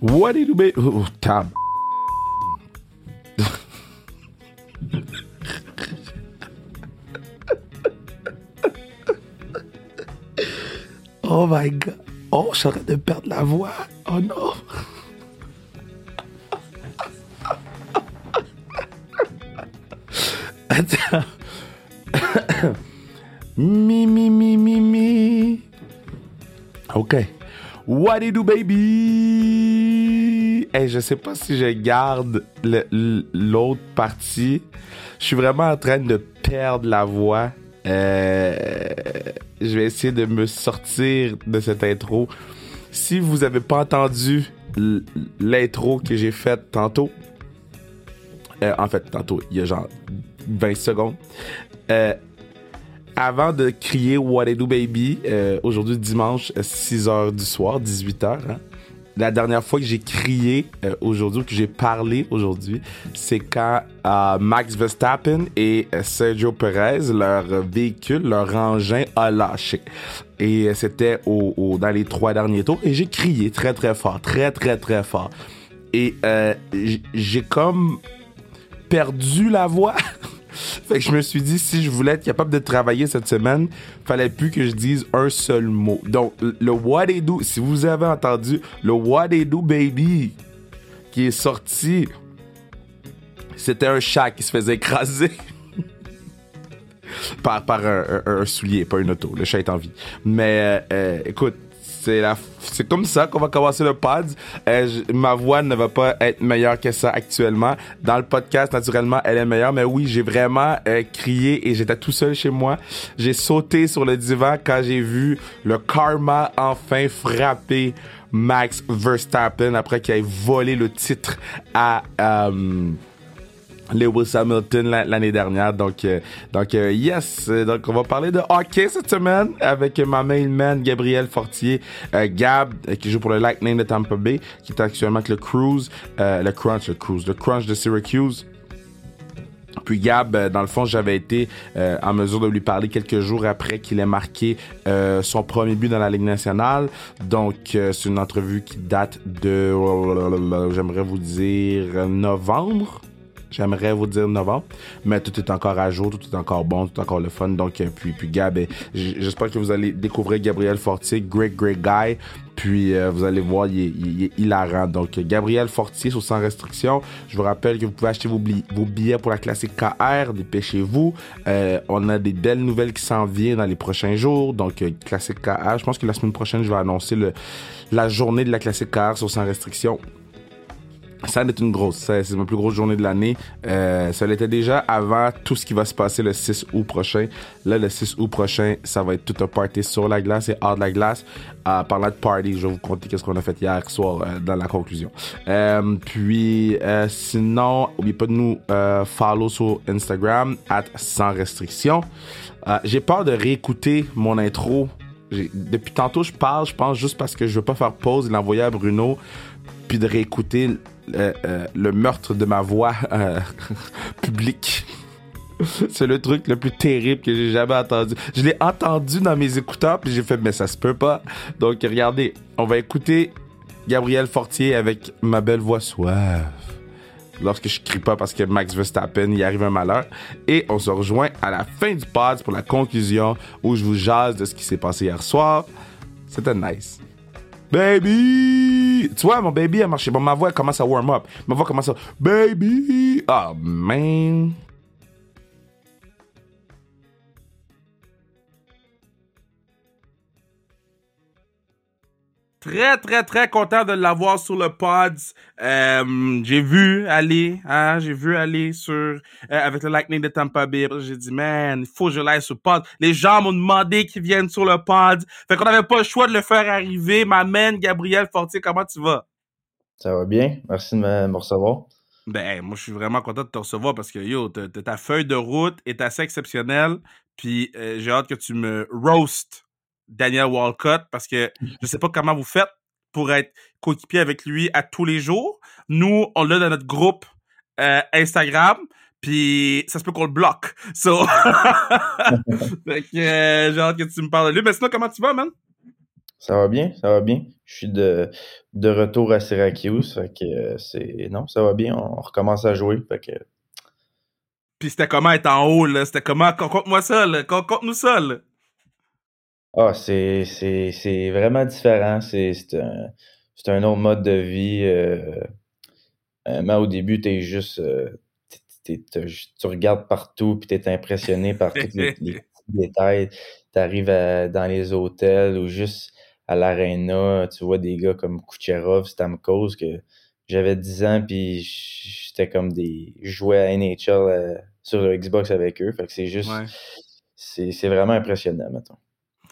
What did you be? Oh, tab. oh my god. Oh, je de perdre la voix. Oh non. Attends. mi, mi, mi, mi, mi. OK. What do, baby? Je sais pas si je garde l'autre partie. Je suis vraiment en train de perdre la voix. Euh, je vais essayer de me sortir de cette intro. Si vous avez pas entendu l'intro que j'ai faite tantôt, euh, en fait, tantôt, il y a genre 20 secondes. Euh, avant de crier What I Do Baby, aujourd'hui dimanche, 6h du soir, 18h, hein, la dernière fois que j'ai crié euh, aujourd'hui, que j'ai parlé aujourd'hui, c'est quand euh, Max Verstappen et euh, Sergio Perez, leur véhicule, leur engin a lâché. Et euh, c'était au, au- dans les trois derniers tours. Et j'ai crié très très fort, très très très fort. Et euh, j'ai comme perdu la voix. fait que je me suis dit, si je voulais être capable de travailler cette semaine, fallait plus que je dise un seul mot. Donc, le What Do, si vous avez entendu le What They Do Baby qui est sorti, c'était un chat qui se faisait écraser. par, un soulier, pas une auto. Le chat est en vie. Mais euh, euh, écoute, c'est comme ça qu'on va commencer le pod. Euh, ma voix ne va pas être meilleure que ça actuellement. Dans le podcast, naturellement, elle est meilleure. Mais oui, j'ai vraiment euh, crié et j'étais tout seul chez moi. J'ai sauté sur le divan quand j'ai vu le karma enfin frapper Max Verstappen après qu'il ait volé le titre à... euh, Lewis Hamilton la- l'année dernière. Donc, euh, donc euh, yes. Donc, on va parler de hockey cette semaine avec ma main man Gabriel Fortier, euh, Gab euh, qui joue pour le Lightning de Tampa Bay, qui est actuellement avec le Cruise, euh, le Crunch, le Cruise, le Crunch de Syracuse. Puis Gab, euh, dans le fond, j'avais été euh, en mesure de lui parler quelques jours après qu'il ait marqué euh, son premier but dans la Ligue nationale. Donc, euh, c'est une entrevue qui date de, j'aimerais vous dire, novembre. J'aimerais vous dire novembre, mais tout est encore à jour, tout est encore bon, tout est encore le fun. Donc, euh, puis, puis Gab, euh, j'espère que vous allez découvrir Gabriel Fortier, great, great guy. Puis, euh, vous allez voir, il est, il est hilarant. Donc, euh, Gabriel Fortier sur Sans Restriction. Je vous rappelle que vous pouvez acheter vos, vos billets pour la classique KR. Dépêchez-vous. Euh, on a des belles nouvelles qui s'en viennent dans les prochains jours. Donc, euh, classique KR. Je pense que la semaine prochaine, je vais annoncer le, la journée de la classique KR sur Sans Restriction. Ça en est une grosse. C'est ma plus grosse journée de l'année. Euh, ça l'était déjà avant tout ce qui va se passer le 6 août prochain. Là, le 6 août prochain, ça va être tout un party sur la glace et hors de la glace. Euh, parlant de party, je vais vous conter qu'est-ce qu'on a fait hier soir euh, dans la conclusion. Euh, puis, euh, sinon, n'oubliez pas de nous euh, follow sur Instagram, at sans restriction. Euh, J'ai peur de réécouter mon intro. Depuis tantôt, je parle, je pense juste parce que je veux pas faire pause et l'envoyer à Bruno puis de réécouter euh, euh, le meurtre de ma voix euh, publique. C'est le truc le plus terrible que j'ai jamais entendu. Je l'ai entendu dans mes écouteurs, puis j'ai fait, mais ça se peut pas. Donc, regardez, on va écouter Gabriel Fortier avec ma belle voix suave. Lorsque je crie pas parce que Max Verstappen, il arrive un malheur. Et on se rejoint à la fin du pod pour la conclusion où je vous jase de ce qui s'est passé hier soir. C'était nice. Baby! Tu vois, mon baby a marché. Bon, ma voix commence à warm up. Ma voix commence à. Baby! Oh, man. Très, très, très content de l'avoir sur le pod. Euh, j'ai vu aller, hein, j'ai vu aller sur, euh, avec le Lightning de Tampa Bay. J'ai dit, man, il faut que je l'aille sur le pod. Les gens m'ont demandé qu'ils viennent sur le pod. Fait qu'on n'avait pas le choix de le faire arriver. M'amène Gabriel Fortier, comment tu vas? Ça va bien. Merci de me, me recevoir. Ben, moi, je suis vraiment content de te recevoir parce que, yo, ta feuille de route est assez exceptionnelle. Puis, euh, j'ai hâte que tu me roast Daniel Walcott parce que je sais pas comment vous faites pour être coéquipier avec lui à tous les jours. Nous, on l'a dans notre groupe euh, Instagram. Puis, ça se peut qu'on le bloque. So, fait que, euh, j'ai hâte que tu me parles de lui. Mais sinon, comment tu vas, man? Ça va bien, ça va bien. Je suis de, de retour à Syracuse, fait que euh, c'est... Non, ça va bien, on recommence à jouer, fait que... Puis c'était comment être en haut, là? C'était comment? Conte-moi ça, là. Conte-nous ça, là. Ah, c'est, c'est, c'est vraiment différent. C'est, c'est, un, c'est un autre mode de vie. Euh, mais au début, t'es juste... euh, t'es- t'es- t'as- tu regardes partout, puis t'es impressionné par tous les, les petits détails. T'arrives à- dans les hôtels ou juste à l'aréna, tu vois des gars comme Kucherov, Stamkos, que j'avais 10 ans, puis j'étais comme des... Je jouais à NHL euh, sur le Xbox avec eux. Fait que c'est juste... Ouais. C'est, c'est vraiment impressionnant, mettons.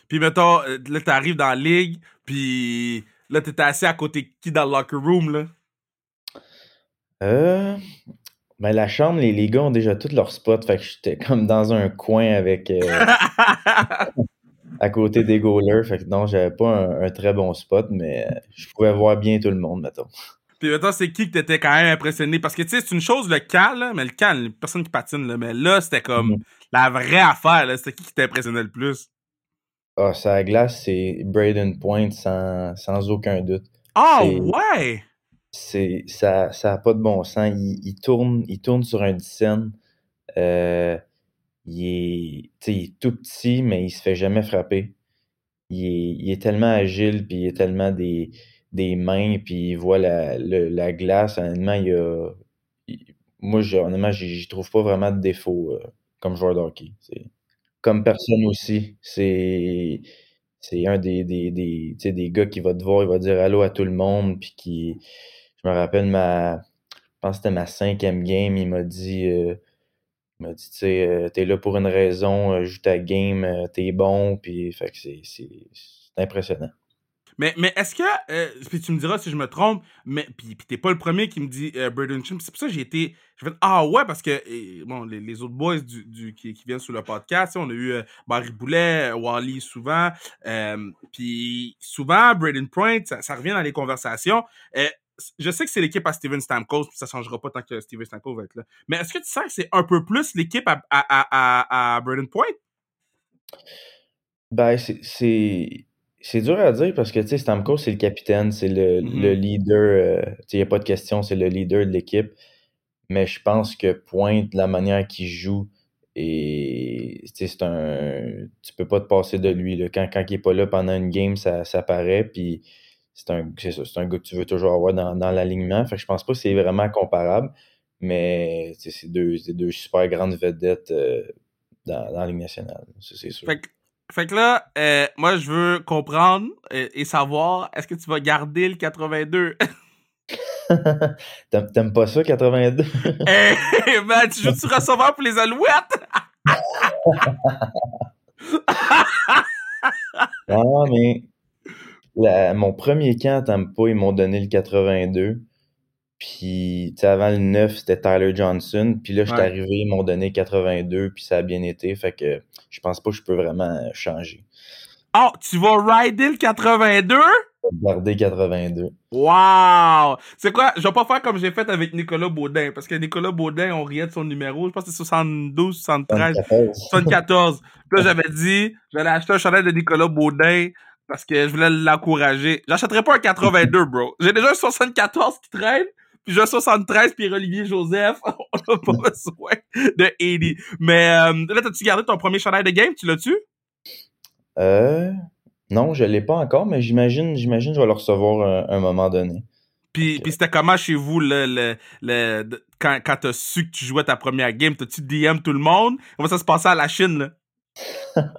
Puis mettons, euh, là, t'arrives dans la ligue, puis là, t'étais assis à côté de qui dans le locker room, là? Euh, ben la chambre, les, les gars ont déjà tous leurs spots, fait que j'étais comme dans un coin avec euh, à côté des goalers, fait que non, j'avais pas un, un très bon spot, mais euh, je pouvais voir bien tout le monde, mettons. Puis mettons, c'est qui que t'étais quand même impressionné? Parce que, tu sais, c'est une chose, le cal, là, mais le cal, personne qui patine, là, mais là, c'était comme Mhm. la vraie affaire, là. C'était qui qui t'impressionnait le plus? Ah, la glace, c'est Braden Point sans, sans aucun doute. Ah, ouais! C'est ça, ça a pas de bon sens. Il, il tourne, il tourne sur un 10 Euh, il est, il tout petit, mais il se fait jamais frapper. Il est, il est tellement agile, puis il est tellement des, des mains, puis il voit la, le- la glace. Honnêtement, il a, il- moi, je- honnêtement, j'y j'y trouve pas vraiment de défaut euh, comme joueur de hockey. C'est comme personne aussi. C'est c'est un des, des, des, des gars qui va te voir, il va dire allô à tout le monde, puis qui, je me rappelle ma, je pense que c'était ma cinquième game, il m'a dit, euh, il m'a dit, tu sais, euh, t'es là pour une raison, euh, joue ta game, t'es bon, puis fait que c'est impressionnant. Mais, mais est-ce que, euh, puis tu me diras si je me trompe, mais puis, puis t'es pas le premier qui me dit euh, Braden Chim. C'est pour ça que j'ai été, j'ai fait ah ouais parce que bon les, les autres boys du, du qui, qui viennent sur le podcast, on a eu euh, Barry Boulet, euh, Wally souvent, euh, puis souvent Braden Point, ça, ça revient dans les conversations. Euh, je sais que c'est l'équipe à Steven Stamkos, puis ça changera pas tant que Steven Stamkos va être là. Mais est-ce que tu sens que c'est un peu plus l'équipe à, à, à, à, à Braden Point? Ben, c'est, c'est, dur à dire parce que, Stamkos, c'est le capitaine, c'est le, Mhm. le leader, euh, il n'y a pas de question, c'est le leader de l'équipe. Mais je pense que Pointe, la manière qu'il joue, et c'est un. Tu peux pas te passer de lui. Là. Quand, quand il est pas là pendant une game, ça, ça paraît. Puis c'est un, c'est un gars que tu veux toujours avoir dans, dans l'alignement. Fait que je pense pas que c'est vraiment comparable. Mais c'est deux, c'est deux super grandes vedettes euh, dans, dans la Ligue nationale. C'est sûr. Fait que, fait que là, euh, moi, je veux comprendre euh, et savoir, est-ce que tu vas garder le 82? T'aimes pas ça, 82? hey, man, tu joues-tu receveur pour les Alouettes? Non, mais la- mon premier camp à Tampa, ils m'ont donné le 82. Puis, tu sais, avant le 9, c'était Tyler Johnson. Puis là, je suis Ouais. arrivé, ils m'ont donné 82, puis ça a bien été. Fait que je pense pas que je peux vraiment changer. Oh, tu vas rider le 82? Garder 82. Wow! C'est quoi? Je vais pas faire comme j'ai fait avec Nicolas Baudin, parce que Nicolas Baudin, on riait de son numéro. Je pense que c'est 72, 73, 74. 74. Puis là, j'avais dit, j'allais acheter un chandail de Nicolas Baudin parce que je voulais l'encourager. J'achèterais pas un 82, bro. J'ai déjà un 74 qui traîne, puis un 73 Pierre-Olivier Joseph. On a pas besoin de 80. Mais euh, là, t'as-tu gardé ton premier chandail de game? Tu l'as-tu? Euh, non, je l'ai pas encore, mais j'imagine, j'imagine que je vais le recevoir à un moment donné. Puis, puis c'était comment chez vous le, le, le, quand, quand t'as su que tu jouais ta première game? T'as-tu DM tout le monde? Comment ça se passait à la Chine, là?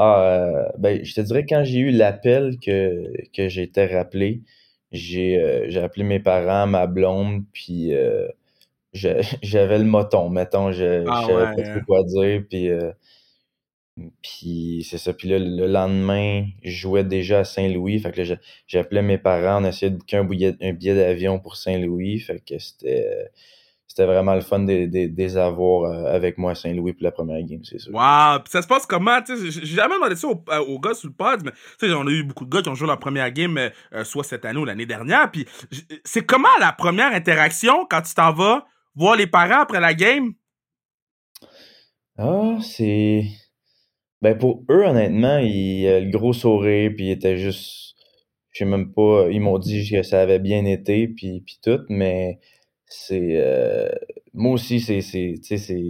Ah, euh, ben, je te dirais quand j'ai eu l'appel que, que été rappelé, j'ai euh, j'ai appelé mes parents, ma blonde, puis euh, j'avais le moton, mettons, je, Ah je savais ouais, pas hein. trop quoi dire, puis, euh, puis c'est ça. Puis là, le lendemain, je jouais déjà à Saint-Louis, fait que j'appelais mes parents, on essayait de booker un billet, un billet d'avion pour Saint-Louis, fait que c'était c'était vraiment le fun de, de- de les avoir euh, avec moi à Saint-Louis pour la première game, c'est sûr. Wow! Puis ça se passe comment? Tu sais, j'ai jamais demandé ça aux, euh, aux gars sur le pod, mais tu sais, on a eu beaucoup de gars qui ont joué leur première game, euh, soit cette année ou l'année dernière. Puis c'est comment la première interaction quand tu t'en vas voir les parents après la game? Ah, c'est. Ben pour eux, honnêtement, ils, euh, le gros sourire, puis ils étaient juste. Je sais même pas. Ils m'ont dit que ça avait bien été, puis, puis tout, mais c'est. euh, moi aussi, c'est.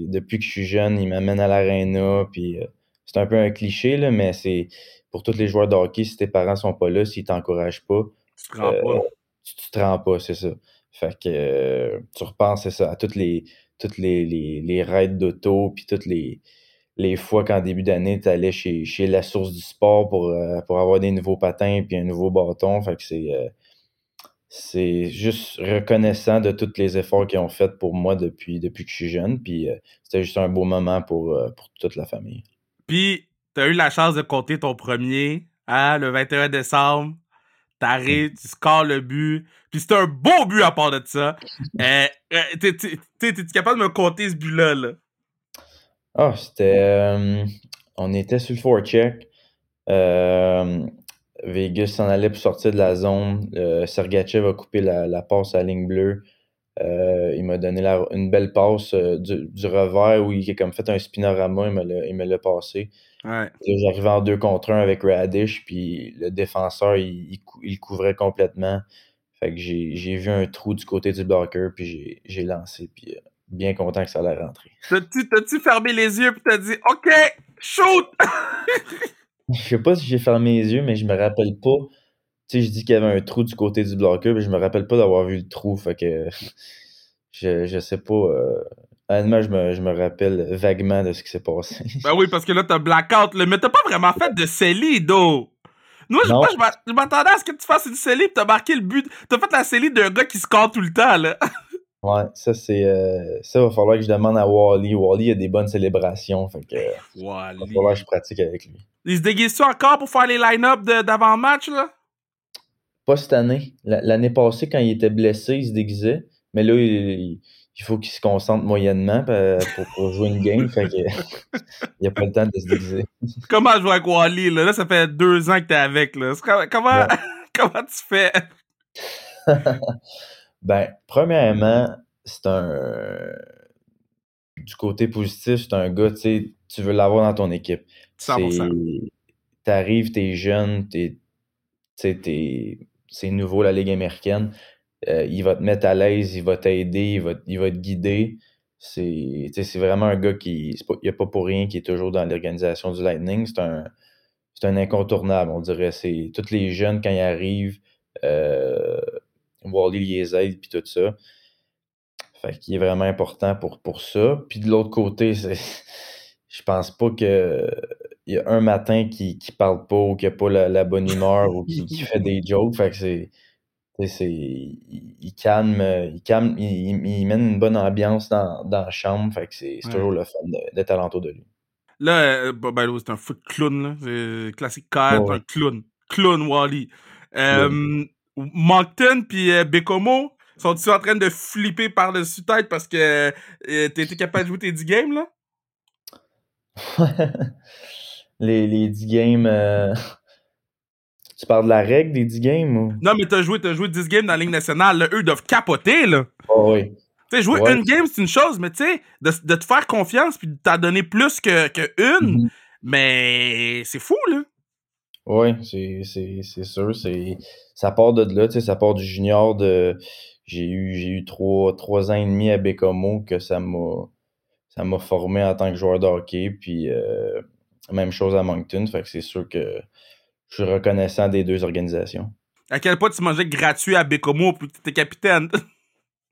Depuis que je suis jeune, ils m'amènent à l'aréna, puis euh, c'est un peu un cliché, là, mais c'est. Pour tous les joueurs de hockey, si tes parents sont pas là, s'ils t'encouragent pas, Tu te rends euh, pas. tu, tu te rends pas, c'est ça. Fait que euh, tu repenses, c'est ça, à toutes les toutes les, les, les raids d'auto, puis toutes les, les fois qu'en début d'année, tu allais chez, chez la source du sport pour, euh, pour avoir des nouveaux patins puis un nouveau bâton. Fait que c'est euh, c'est juste reconnaissant de tous les efforts qu'ils ont fait pour moi depuis, depuis que je suis jeune. Puis euh, c'était juste un beau moment pour, euh, pour toute la famille. Puis, t'as eu la chance de compter ton premier, hein, le 21 décembre. T'arrives, tu scores le but. Puis c'est un beau but à part de ça. Euh, euh, t'es- t'es- t'es- T'es-tu capable de me compter ce but-là, là? Ah, c'était. euh, on était sur le forecheck. Euh, Vegas s'en allait pour sortir de la zone. Euh, Sergachev a coupé la, la passe à la ligne bleue. Euh, il m'a donné la- une belle passe euh, du, du revers où il a comme fait un spinorama. Il me l'a- passé. Ouais. J'arrivais en deux contre un avec Radish, puis le défenseur, il, couvrait complètement. Fait que j'ai vu un trou du côté du blocker, puis j'ai- lancé, puis euh, bien content que ça allait rentrer. T'as-tu fermé les yeux pis t'as dit OK, shoot! Je sais pas si j'ai fermé les yeux, mais je me rappelle pas. Tu sais, je dis qu'il y avait un trou du côté du blocker, mais je me rappelle pas d'avoir vu le trou. Fait que je, je sais pas. euh, honnêtement, je me, je me rappelle vaguement de ce qui s'est passé. Ben oui, parce que là, t'as blackout, là. Mais t'as pas vraiment fait de CELI, do. Moi, je- Non. moi, je je m'attendais à ce que tu fasses une CELI pis t'as marqué le but. T'as fait la CELI d'un gars qui score tout le temps, là. Ouais, ça c'est. euh, ça va falloir que je demande à Wally. Wally a des bonnes célébrations. Fait que euh, va falloir que je pratique avec lui. Il se déguise-tu encore pour faire les line-up d'avant-match, là? Pas cette année. La- L'année passée, quand il était blessé, il se déguisait. Mais là, il, il faut qu'il se concentre moyennement pour, pour jouer une game. Fait que il a pas le temps de se déguiser. Comment jouer avec Wally, là? Là, ça fait deux ans que t'es avec, là. Comment, Ouais. comment tu fais? Ben, premièrement, c'est un. Du côté positif, c'est un gars, tu sais, tu veux l'avoir dans ton équipe. 100%. T'arrives, t'es jeune, t'es. T'es. C'est nouveau, la Ligue américaine. Euh, il va te mettre à l'aise, il va t'aider, il va, il va te guider. C'est vraiment un gars qui. c'est pas- Il n'y a pas pour rien qui est toujours dans l'organisation du Lightning. C'est un, c'est un incontournable, on dirait. C'est tous les jeunes, quand ils arrivent, euh, Wally les aide, puis tout ça. Fait qu'il est vraiment important pour, pour ça. Puis de l'autre côté, c'est. Je pense pas que il y a un matin qui, qui parle pas ou qui a pas la, la bonne humeur ou qui, qui fait des jokes. Fait que c'est. c'est- Il, il calme, il calme, il, il- mène une bonne ambiance dans, dans la chambre. Fait que c'est c'est Ouais. toujours le fun d'être alentour de lui. Là, euh, bah, ben, là, c'est un foot clown, là. C'est classique Ouais. un clown. Clown Wally. Euh, Moncton puis euh, Bécomo, sont-ils en train de flipper par-dessus tête parce que euh, t'étais capable de jouer tes 10 games, là? les, les 10 games. euh, Tu parles de la règle des 10 games ou? Non, mais t'as joué, t'as joué 10 games dans la Ligue nationale, là. Eux doivent capoter, là. Oh, oui. Tu sais, jouer Ouais. une game, c'est une chose, mais tu sais, de, de te faire confiance puis de t'en donner plus que, que une, Mhm. mais c'est fou, là. Oui, c'est, sûr. C'est, ça part de là, tu ça part du junior de. J'ai eu, j'ai eu trois, trois ans et demi à Bécomo que ça m'a, ça m'a formé en tant que joueur de hockey. Puis euh, même chose à Moncton. Fait que c'est sûr que je suis reconnaissant des deux organisations. À quel point tu mangeais gratuit à Bécomo puis que t'étais capitaine?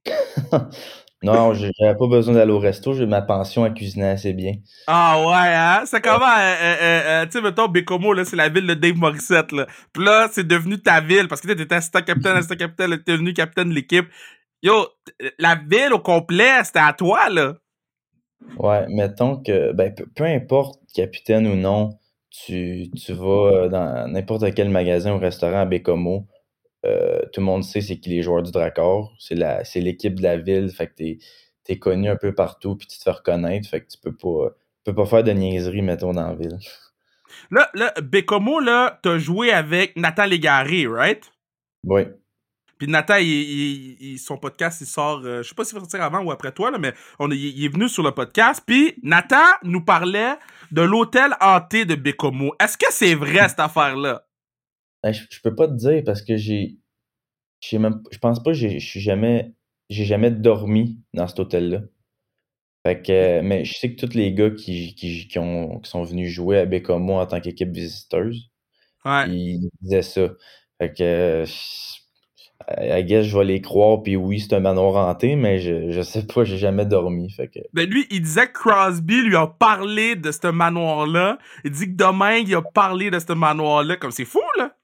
Non, j'ai- j'avais pas besoin d'aller au resto, j'ai ma pension à cuisiner assez bien. Ah ouais, hein? C'est comment, euh, euh, euh, tu sais, mettons, Bécomo, là, c'est la ville de Dave Morissette, là. Puis là, c'est devenu ta ville, parce que t'étais assistant capitaine, assistant capitaine, t'es devenu capitaine de l'équipe. Yo, la ville au complet, c'était à toi, là. Ouais, mettons que, ben, peu, importe, capitaine ou non, tu, tu vas dans n'importe quel magasin ou restaurant à Bécomo, euh, tout le monde sait c'est qui les joueurs du Dracor, c'est la, c'est l'équipe de la ville, fait que t'es, t'es connu un peu partout, puis tu te fais reconnaître, fait que tu peux pas, tu peux pas faire de niaiserie, mettons, dans la ville. Là, là, Bécomo, là, t'as joué avec Nathan Légaré, right? Oui. Puis Nathan, il, il- il- son podcast, il sort, euh, je sais pas s'il va sortir avant ou après toi, là, mais on, il, il est venu sur le podcast. Puis Nathan nous parlait de l'hôtel hanté de Bécomo. Est-ce que c'est vrai, cette affaire-là? Ben, je, je peux pas te dire parce que j'ai. j'ai même, je pense pas que j'ai je jamais. J'ai jamais dormi dans cet hôtel-là. Fait que, mais je sais que tous les gars qui, qui, qui, ont, qui sont venus jouer à Bécomo en tant qu'équipe visiteuse, Ouais. ils disaient ça. Fait que, I guess, je vais les croire, puis oui, c'est un manoir hanté, mais je, je sais pas, j'ai jamais dormi. Fait que, Ben lui, il disait que Crosby lui a parlé de ce manoir-là. Il dit que Domingue, il a parlé de ce manoir-là. Comme c'est fou, là.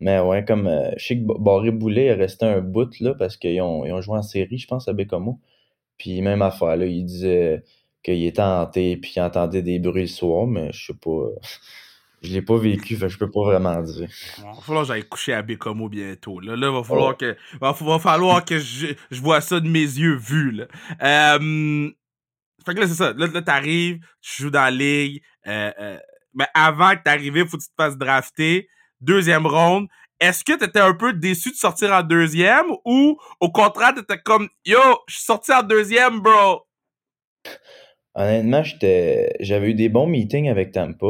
Mais ouais, comme, euh, je sais que Ba- Barré Boulet est resté un bout, là, parce qu'ils ont, ils ont joué en série, je pense, à Bécomo. Puis même affaire, là, il disait qu'il était hanté, puis qu'il entendait des bruits le soir, mais je sais pas. euh, Je l'ai pas vécu, fait je peux pas vraiment dire. Bon, va falloir que j'aille coucher à Bécomo bientôt. Là, là va falloir que, va, va falloir que je, je vois ça de mes yeux vus. Là. Euh, fait que là, c'est ça. Là, là t'arrives, tu joues dans la ligue. Euh, mais avant que t'arrives, faut que tu te fasses drafter. Deuxième ronde. Est-ce que t'étais un peu déçu de sortir en deuxième ou au contraire, t'étais comme Yo, je suis sorti en deuxième, bro? Honnêtement, j'avais eu des bons meetings avec Tampa.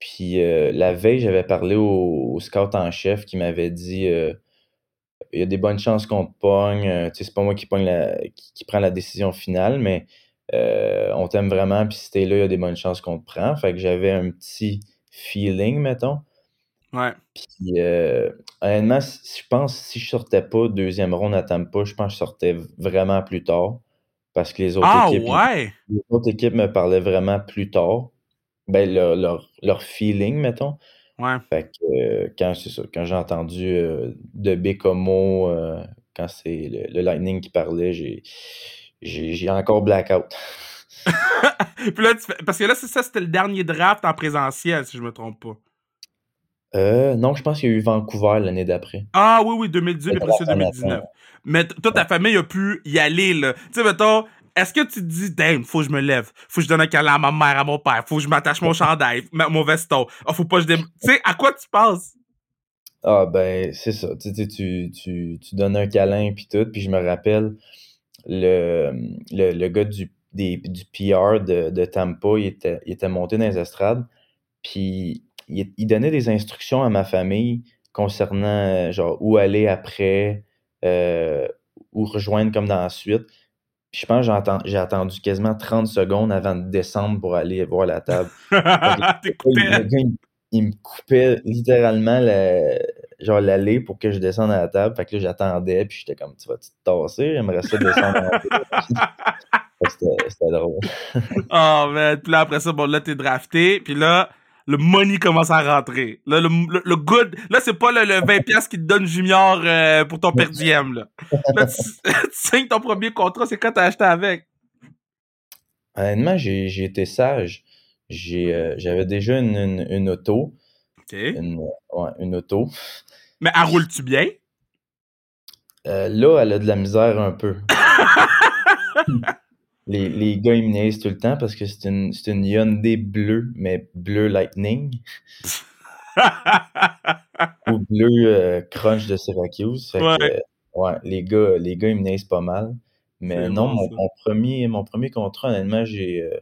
Puis euh, la veille, j'avais parlé au, scout en chef qui m'avait dit euh, il y a des bonnes chances qu'on te pogne. euh, c'est pas moi qui, pogne la, qui prend la décision finale, mais euh, on t'aime vraiment. Puis si t'es là, il y a des bonnes chances qu'on te prend. Fait que j'avais un petit feeling, mettons. Ouais. Puis euh, honnêtement, si- je pense que si je sortais pas deuxième ronde à Tampa, je pense que je sortais vraiment plus tard. Parce que les autres Ah équipes ouais? les autres équipes me parlaient vraiment plus tard. Ben, leur, leur, leur feeling, mettons. Ouais. Fait que euh, quand ça, quand j'ai entendu euh, de Bécomo, euh, quand c'est le, le Lightning qui parlait, j'ai j'ai j'ai encore blackout. Puis là, tu fais- parce que là, c'est ça, c'était le dernier draft en présentiel, si je me trompe pas. Euh, non, je pense qu'il y a eu Vancouver l'année d'après. Ah oui, oui, 2018, mais après c'est ça, 2019. Mais t- toi, ta famille a pu y aller, là. Tu sais, mettons, est-ce que tu te dis, damn, faut que je me lève, faut que je donne un câlin à ma mère, à mon père, faut que je m'attache mon chandail, mon veston, ah, faut pas que je dé... Tu sais, à quoi tu penses? Ah ben, c'est ça. Tu, sais, tu, tu, tu donnes un câlin puis tout. Puis je me rappelle, le, le, le gars du, des, du PR de, de Tampa, il était, il était monté dans les estrades. Puis il, il donnait des instructions à ma famille concernant euh, genre où aller après, euh, où rejoindre comme dans la suite. Puis je pense que j'ai atten- j'ai attendu quasiment 30 secondes avant de descendre pour aller voir la table. Il, il me coupait littéralement la, genre l'allée pour que je descende à la table. Fait que là, j'attendais, puis j'étais comme, tu vas-tu te tasser? J'aimerais ça descendre à la c'était drôle. Oh, man. Puis là, après ça, bon, là, t'es drafté. Puis là, le money commence à rentrer. Là, le, le, le good. Là, c'est pas le, le 20$ piastres qui te donne Junior euh, pour ton per diem, là. Là, tu, tu signes ton premier contrat, c'est quand t'as acheté avec? Honnêtement, j'ai été sage. J'ai, euh, J'avais déjà une, une, une auto. OK. Une, ouais, une auto. Mais elle roule-tu bien? Euh, là, elle a de la misère un peu. les, les gars, ils me niaisent tout le temps parce que c'est une, c'est une Hyundai bleue, mais bleu Lightning. ou bleu euh, crunch de Syracuse. Fait Ouais. que, ouais, les gars, les gars, ils me niaisent pas mal. Mais C'est non, bon, mon, mon premier, mon premier contrat, honnêtement, j'ai, euh,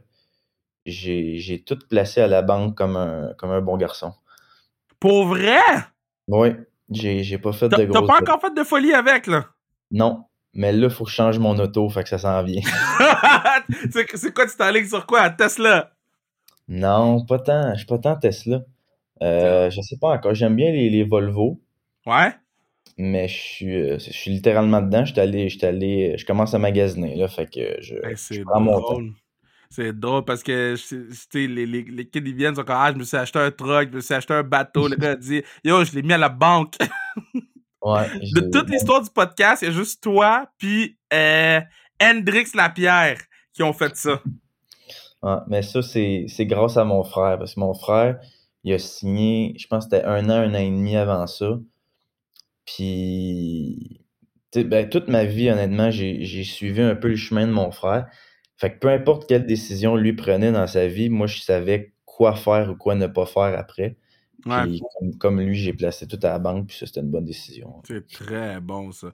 j'ai, j'ai tout placé à la banque comme un, comme un bon garçon. Pour vrai? Oui, j'ai, j'ai pas fait T'as de t'as gros. pas encore fait de folie avec, là? Non, mais là, faut que je change mon auto, fait que ça s'en vient. c'est quoi, tu t'enlignes sur quoi? Tesla? non, pas tant, je suis pas tant Tesla. Euh, je sais pas encore. J'aime bien les, les Volvo, Ouais? mais je suis, euh, je suis littéralement dedans. Je suis allé, je suis allé, je commence à magasiner, là, fait que je, Hey, je c'est prends mon temps. C'est drôle parce que les, les, les kids ils viennent, ils sont comme Ah, je me suis acheté un truck, je me suis acheté un bateau. Le gars dit Yo, je l'ai mis à la banque. Ouais, De toute l'histoire du podcast, il y a juste toi puis euh, Hendrix Lapierre qui ont fait ça. Ouais, mais ça, c'est grâce à mon frère. Parce que mon frère, il a signé, je pense que c'était un an, un an et demi avant ça. Puis, ben, toute ma vie, honnêtement, j'ai j'ai suivi un peu le chemin de mon frère. Fait que peu importe quelle décision lui prenait dans sa vie, moi, je savais quoi faire ou quoi ne pas faire après. Ouais. Puis, comme, comme lui, j'ai placé tout à la banque, puis ça, c'était une bonne décision. C'est très bon ça.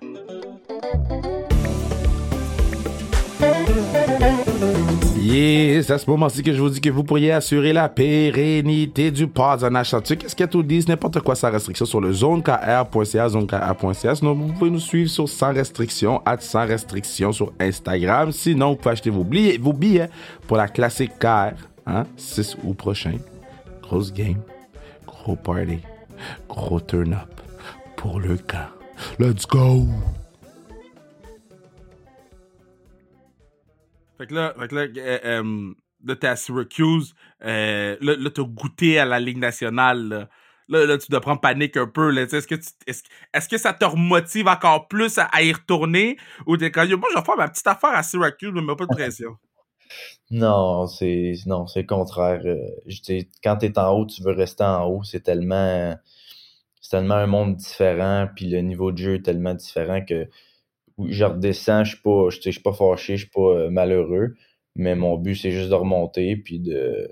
Yeah, c'est à ce moment-ci que je vous dis que vous pourriez assurer la pérennité du pod en achetant Qu'est-ce qu'il y a tout dit, n'importe quoi sans restriction sur le zonekr.ca, zonekr.ca. Sinon, vous pouvez nous suivre sur sans restriction, at sans restriction sur Instagram. Sinon, vous pouvez acheter vos billets, vos billets pour la classique car, hein, 6 août prochain. Grosse game, gros party, gros turn-up pour le camp. Let's go! Fait que là, fait que euh, euh, là, t'es à Syracuse. Euh, là, là t'as goûté à la Ligue nationale. Là. Là, tu dois prendre panique un peu. Est-ce que, tu, est-ce, est-ce que ça te remotive encore plus à, y retourner? Ou t'es comme, moi, je vais faire ma petite affaire à Syracuse, mais pas de pression. Non, c'est non, c'est le contraire. Euh, je dis, quand tu es en haut, tu veux rester en haut. C'est tellement c'est tellement un monde différent, puis le niveau de jeu est tellement différent que je redescends, je suis pas, je suis pas fâché, je suis pas euh, malheureux, mais mon but c'est juste de remonter puis de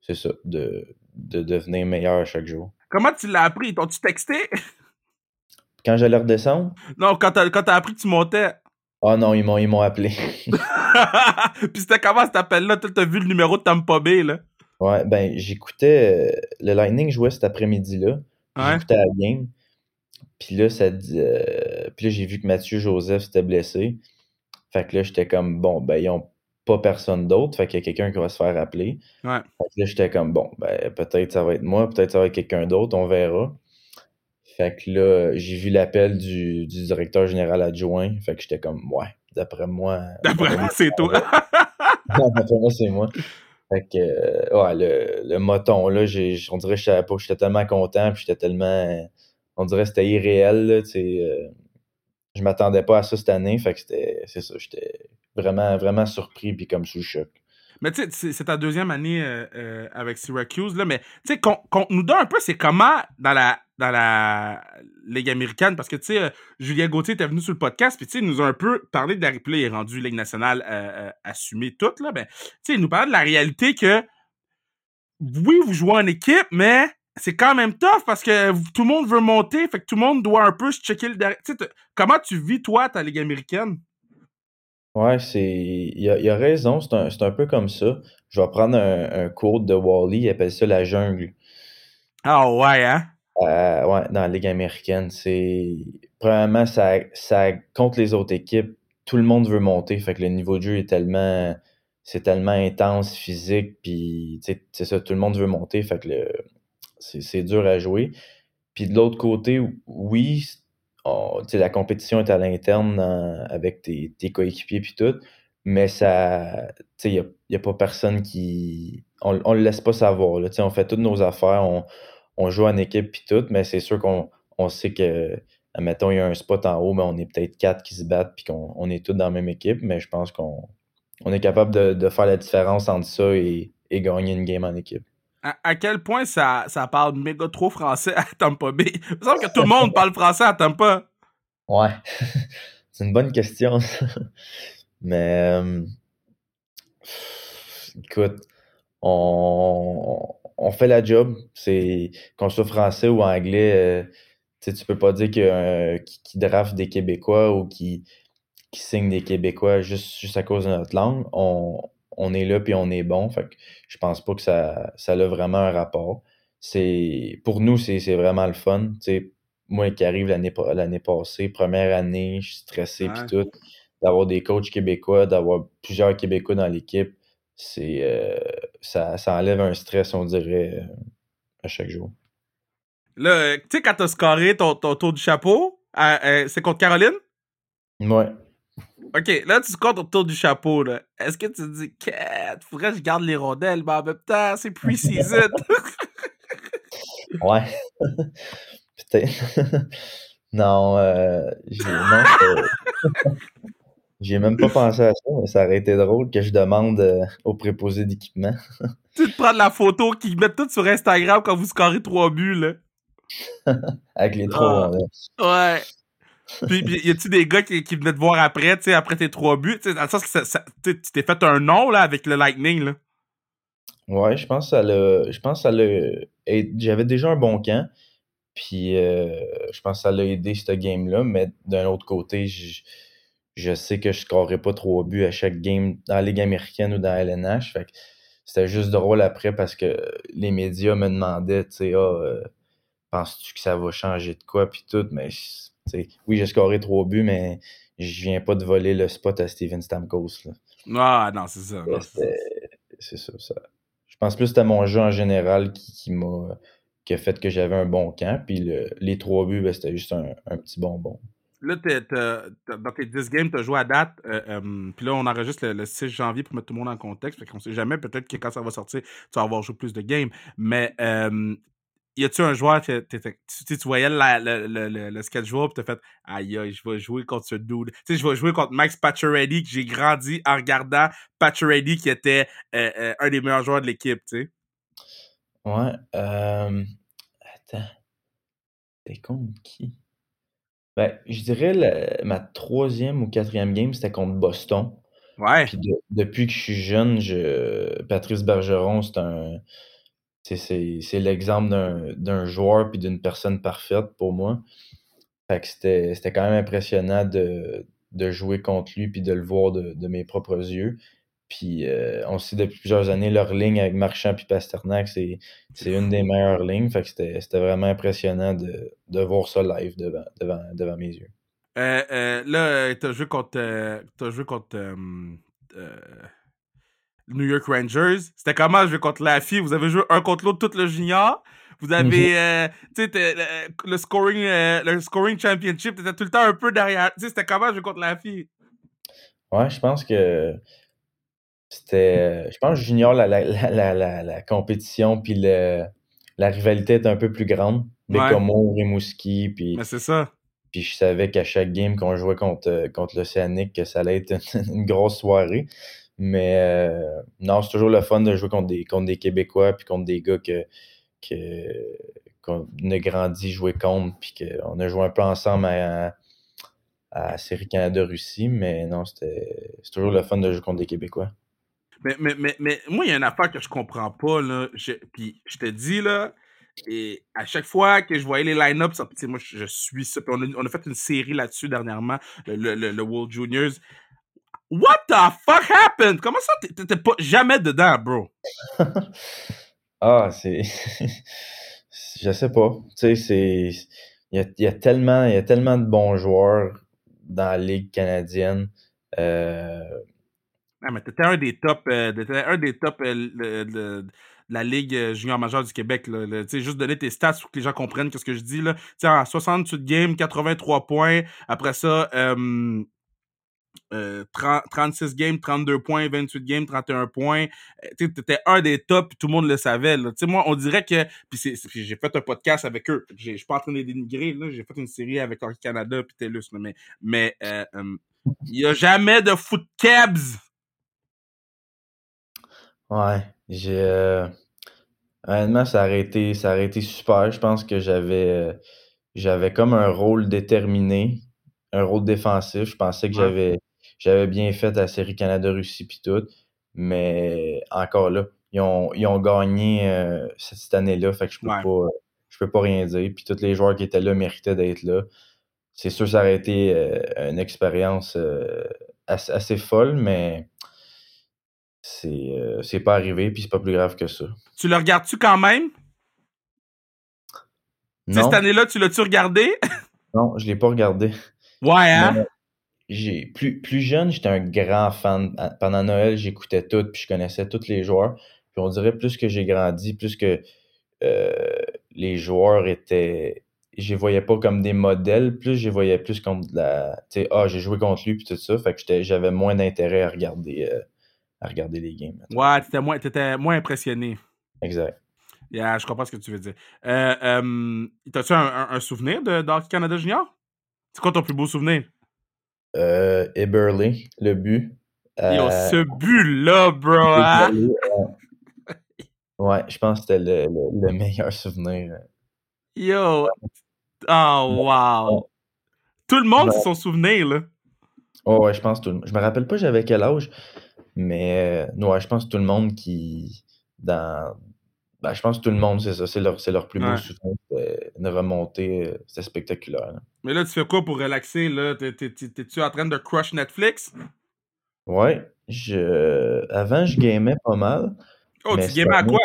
c'est ça, de, de devenir meilleur à chaque jour. Comment tu l'as appris? T'as-tu texté? Quand j'allais redescendre? Non, quand t'as, quand t'as appris que tu montais. Ah non, ils m'ont, ils m'ont appelé. Puis c'était comment cet appel-là? T'as vu le numéro de Tampa Bay, là? Ouais, ben j'écoutais. Euh, le Lightning jouait cet après-midi-là. Ouais. J'écoutais la game. Puis là, ça euh, puis là, j'ai vu que Mathieu Joseph s'était blessé. Fait que là, j'étais comme, bon, ben, ils ont pas personne d'autre. Fait qu'il y a quelqu'un qui va se faire appeler. Ouais. Fait que là, j'étais comme, bon, ben, peut-être ça va être moi, peut-être ça va être quelqu'un d'autre, on verra. Fait que là, j'ai vu l'appel du, du directeur général adjoint. Fait que j'étais comme, ouais, d'après moi. D'après moi, c'est toi. d'après moi, c'est moi. Fait que, euh, ouais, le, le moton, là, on dirait que je savais pas, j'étais tellement content, puis j'étais tellement. On dirait que c'était irréel, là, tu sais. euh, je m'attendais pas à ça cette année, fait que c'était. C'est ça, j'étais vraiment, vraiment surpris, puis comme sous le choc. Mais tu sais, c'est- ta deuxième année euh, euh, avec Syracuse, là, mais tu sais, qu'on qu'on nous donne un peu, c'est comment dans la, dans la Ligue américaine, parce que tu sais, euh, Julien Gauthier était venu sur le podcast, puis tu sais, il nous a un peu parlé de la. Là, il est rendu Ligue nationale euh, euh, assumée toute, là, ben, tu sais, il nous parlait de la réalité que, oui, vous jouez en équipe, mais c'est quand même tough parce que tout le monde veut monter, fait que tout le monde doit un peu se checker le derrière. Tu sais, t- comment tu vis, toi, ta Ligue américaine? Ouais, c'est. Il a, il a raison, c'est un, un peu comme ça. Je vais prendre un, un quote de Wally, il appelle ça la jungle. Ah ouais, hein? Euh, ouais, dans la Ligue américaine, c'est. Premièrement, ça, ça contre les autres équipes, tout le monde veut monter. Fait que le niveau de jeu est tellement. C'est tellement intense, physique, puis c'est ça, tout le monde veut monter. Fait que le, c'est, dur à jouer. Puis de l'autre côté, oui, la compétition est à l'interne avec tes, tes coéquipiers puis tout, mais ça, il n'y a, pas personne qui... On, on le laisse pas savoir, là, on fait toutes nos affaires, on, on joue en équipe puis tout, mais c'est sûr qu'on on sait que, admettons, il y a un spot en haut, mais on est peut-être quatre qui se battent puis qu'on on est tous dans la même équipe, mais je pense qu'on on est capable de, de faire la différence entre ça et, et gagner une game en équipe. À, à quel point ça, ça parle méga trop français à Tampa Bay? Il me semble que tout le monde parle français à Tampa. Ouais, c'est une bonne question. Mais euh, écoute, on, on fait la job. C'est qu'on soit français ou anglais, euh, tu tu peux pas dire que, qui, qui draft des Québécois ou qui, qui signe des Québécois juste, juste à cause de notre langue. On, on est là puis on est bon. Fait que je pense pas que ça, ça a vraiment un rapport. C'est pour nous, c'est vraiment le fun. Tu sais, moi qui arrive l'année pa- l'année passée, première année, je suis stressé puis tout, d'avoir des coachs québécois, d'avoir plusieurs Québécois dans l'équipe, c'est euh, ça, ça enlève un stress, on dirait, euh, à chaque jour. Là, euh, tu sais, quand t'as scoré ton, ton tour du chapeau, euh, euh, c'est contre Caroline? Ouais. Ok, là, tu scores ton tour du chapeau, là. Est-ce que tu te dis, Quête, faudrait que je garde les rondelles, mais en même temps, c'est pre-season. Ouais. Peut-être. non, euh, j'ai non, j'ai même pas pensé à ça, mais ça aurait été drôle que je demande euh, au préposé d'équipement. tu te prends de la photo qu'ils mettent tout sur Instagram quand vous scorez trois buts, là. Avec les trois. Ah. Ouais. Puis, puis y a-tu des gars qui, qui venaient te voir après, tu sais, après tes trois buts, tu sais, dans le sens que ça, ça- tu t'es fait un nom, là, avec le Lightning, là? Ouais, je pense que ça l'a. Je pense ça J'avais déjà un bon camp. Puis euh, je pense que ça l'a aidé cette game-là. Mais d'un autre côté, je, je sais que je scorerai pas trois buts à chaque game dans la Ligue américaine ou dans la LNH. Fait que c'était juste drôle après parce que les médias me demandaient, tu sais, ah, euh, penses-tu que ça va changer de quoi, puis tout, mais oui, j'ai scoré trois buts, mais je viens pas de voler le spot à Steven Stamkos. Là. Ah, non, c'est ça. C'est ça, ça. Je pense plus que c'était mon jeu en général qui, qui m'a qui a fait que j'avais un bon camp. Puis les trois buts, ben, c'était juste un, un, petit bonbon. Là, dans tes 10 games, tu as joué à date. Euh, euh, puis là, on enregistre le, le, 6 janvier pour mettre tout le monde en contexte. Fait qu'on sait jamais, peut-être que quand ça va sortir, tu vas avoir joué plus de games. Mais euh, y a-tu un joueur que tu, voyais le, le, schedule et t'as fait aïe aïe, je vais jouer contre ce dude. Tu sais, je vais jouer contre Max Pacioretty que j'ai grandi en regardant Pacioretty qui était un des meilleurs joueurs de l'équipe, tu sais. Ouais. Attends. T'es contre qui? Ben, je dirais ma troisième ou quatrième game, c'était contre Boston. Ouais. Puis depuis que je suis jeune, je... Patrice Bergeron, c'est un. C'est l'exemple d'un joueur puis d'une personne parfaite pour moi. Fait que c'était quand même impressionnant de, de jouer contre lui puis de le voir de, de mes propres yeux. Puis euh, on sait depuis plusieurs années, leur ligne avec Marchand puis Pasternak, c'est, une des meilleures lignes. Fait que c'était, vraiment impressionnant de, de, voir ça live devant, devant, devant mes yeux. Euh, euh, là, tu as joué contre, t'as joué contre New York Rangers. C'était comment jouer contre la fille? Vous avez joué un contre l'autre tout le junior. Vous avez, tu sais, le scoring, le scoring championship, t'étais tout le temps un peu derrière. Tu sais, c'était comment jouer contre la fille? Ouais, je pense que c'était, je pense, junior, la, la, la, la compétition puis la rivalité est un peu plus grande. Bécomo, ouais. Rimouski, puis... c'est ça. Puis je savais qu'à chaque game qu'on jouait contre, contre l'Océanique, que ça allait être une, grosse soirée. Mais euh, non, c'est toujours le fun de jouer contre des, contre des Québécois puis contre des gars que, que, qu'on a grandi jouer contre puis qu'on a joué un peu ensemble à, à Série Canada-Russie. Mais non, c'était, c'est toujours le fun de jouer contre des Québécois. Mais, mais, mais, mais moi, il y a une affaire que je comprends pas, là. Je, puis je te dis, là, et à chaque fois que je voyais les line-ups, moi, je, suis ça. on, a, on, a, fait une série là-dessus dernièrement, le, le, le, World Juniors. What the fuck happened? Comment ça, t'étais pas jamais dedans, bro? ah, c'est. je sais pas. Tu c'est. Il y a, y a, tellement, y a tellement de bons joueurs dans la Ligue canadienne. Euh, ah, mais t'étais un des top, euh, un des top euh, de la Ligue euh, junior majeure du Québec. Là, juste donner tes stats pour que les gens comprennent ce que je dis. Là. sais en 68 games, 83 points. Après ça, euh, 30, 36 games, 32 points, 28 games, 31 points. Tu étais un des tops, tout le monde le savait. Là. moi, on dirait que. Puis j'ai fait un podcast avec eux. Je suis pas en train de les dénigrer. J'ai fait une série avec Hockey Canada puis TELUS. mais mais il n'y a jamais de foot cabs Ouais, j'ai euh, honnêtement, ça aurait été ça aurait été super. Je pense que j'avais euh, j'avais comme un rôle déterminé, un rôle défensif. Je pensais que j'avais j'avais bien fait la série Canada-Russie puis tout, mais encore là, ils ont, ils ont gagné euh, cette année-là, fait que je peux pas je peux pas rien dire. Puis tous les joueurs qui étaient là méritaient d'être là. C'est sûr, ça aurait été une expérience assez, assez folle, mais euh, c'est pas arrivé, puis c'est pas plus grave que ça. Tu le regardes-tu quand même? Non. Cette année-là, tu l'as-tu regardé? non, je l'ai pas regardé. Ouais, hein? J'ai, plus, plus jeune, j'étais un grand fan. Pendant Noël, j'écoutais tout, puis je connaissais tous les joueurs. Puis on dirait plus que j'ai grandi, plus que euh, les joueurs étaient. Je les voyais pas comme des modèles, plus je les voyais plus comme de la. Tu sais, ah, j'ai joué contre lui, puis tout ça. Fait que j'avais moins d'intérêt à regarder. Euh, à regarder les games. Ouais, t'étais moins, étais moins impressionné. Exact. Yeah, je comprends ce que tu veux dire. Euh, euh, T'as-tu un, un, souvenir de, de Canada Junior? C'est quoi ton plus beau souvenir? Euh, Eberly, le but. Yo, euh, ce but-là, bro! Hein? ouais, je pense que c'était le, le, meilleur souvenir. Yo! Oh, wow! Tout le monde, c'est son souvenir, là. Oh, ouais, je pense tout Je me rappelle pas j'avais quel âge, mais euh, ouais, je pense que tout le monde qui, dans, Ben, je pense que tout le monde, c'est ça. C'est leur, c'est leur plus beau souvenir. Une remontée. euh, C'était spectaculaire. là. Mais là, tu fais quoi pour relaxer, T'es-tu en train de crush Netflix? Ouais. Je... Avant, je gamais pas mal. Oh, tu gamais à quoi?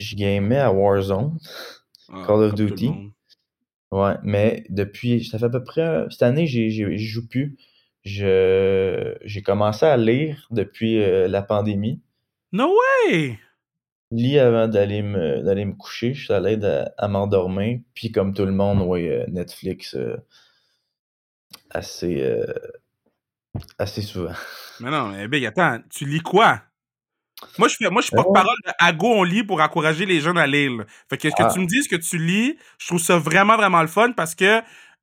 Je gamais à Warzone. Ah, Call of Duty. Ouais, mais depuis, ça fait à peu près, cette année, je joue plus. Je, j'ai commencé à lire depuis euh, la pandémie. No way! Je lis avant d'aller me, d'aller me coucher. Je suis à l'aide à, à m'endormir. Puis comme tout le monde, ouais, euh, Netflix euh, assez, euh, assez souvent. Mais non, mais Big, attends, tu lis quoi? Moi, je fais, moi, je suis porte-parole de Ago, on lit pour encourager les jeunes à lire. là. Fait que, que Ah. tu me dises que tu lis, je trouve ça vraiment, vraiment le fun parce que,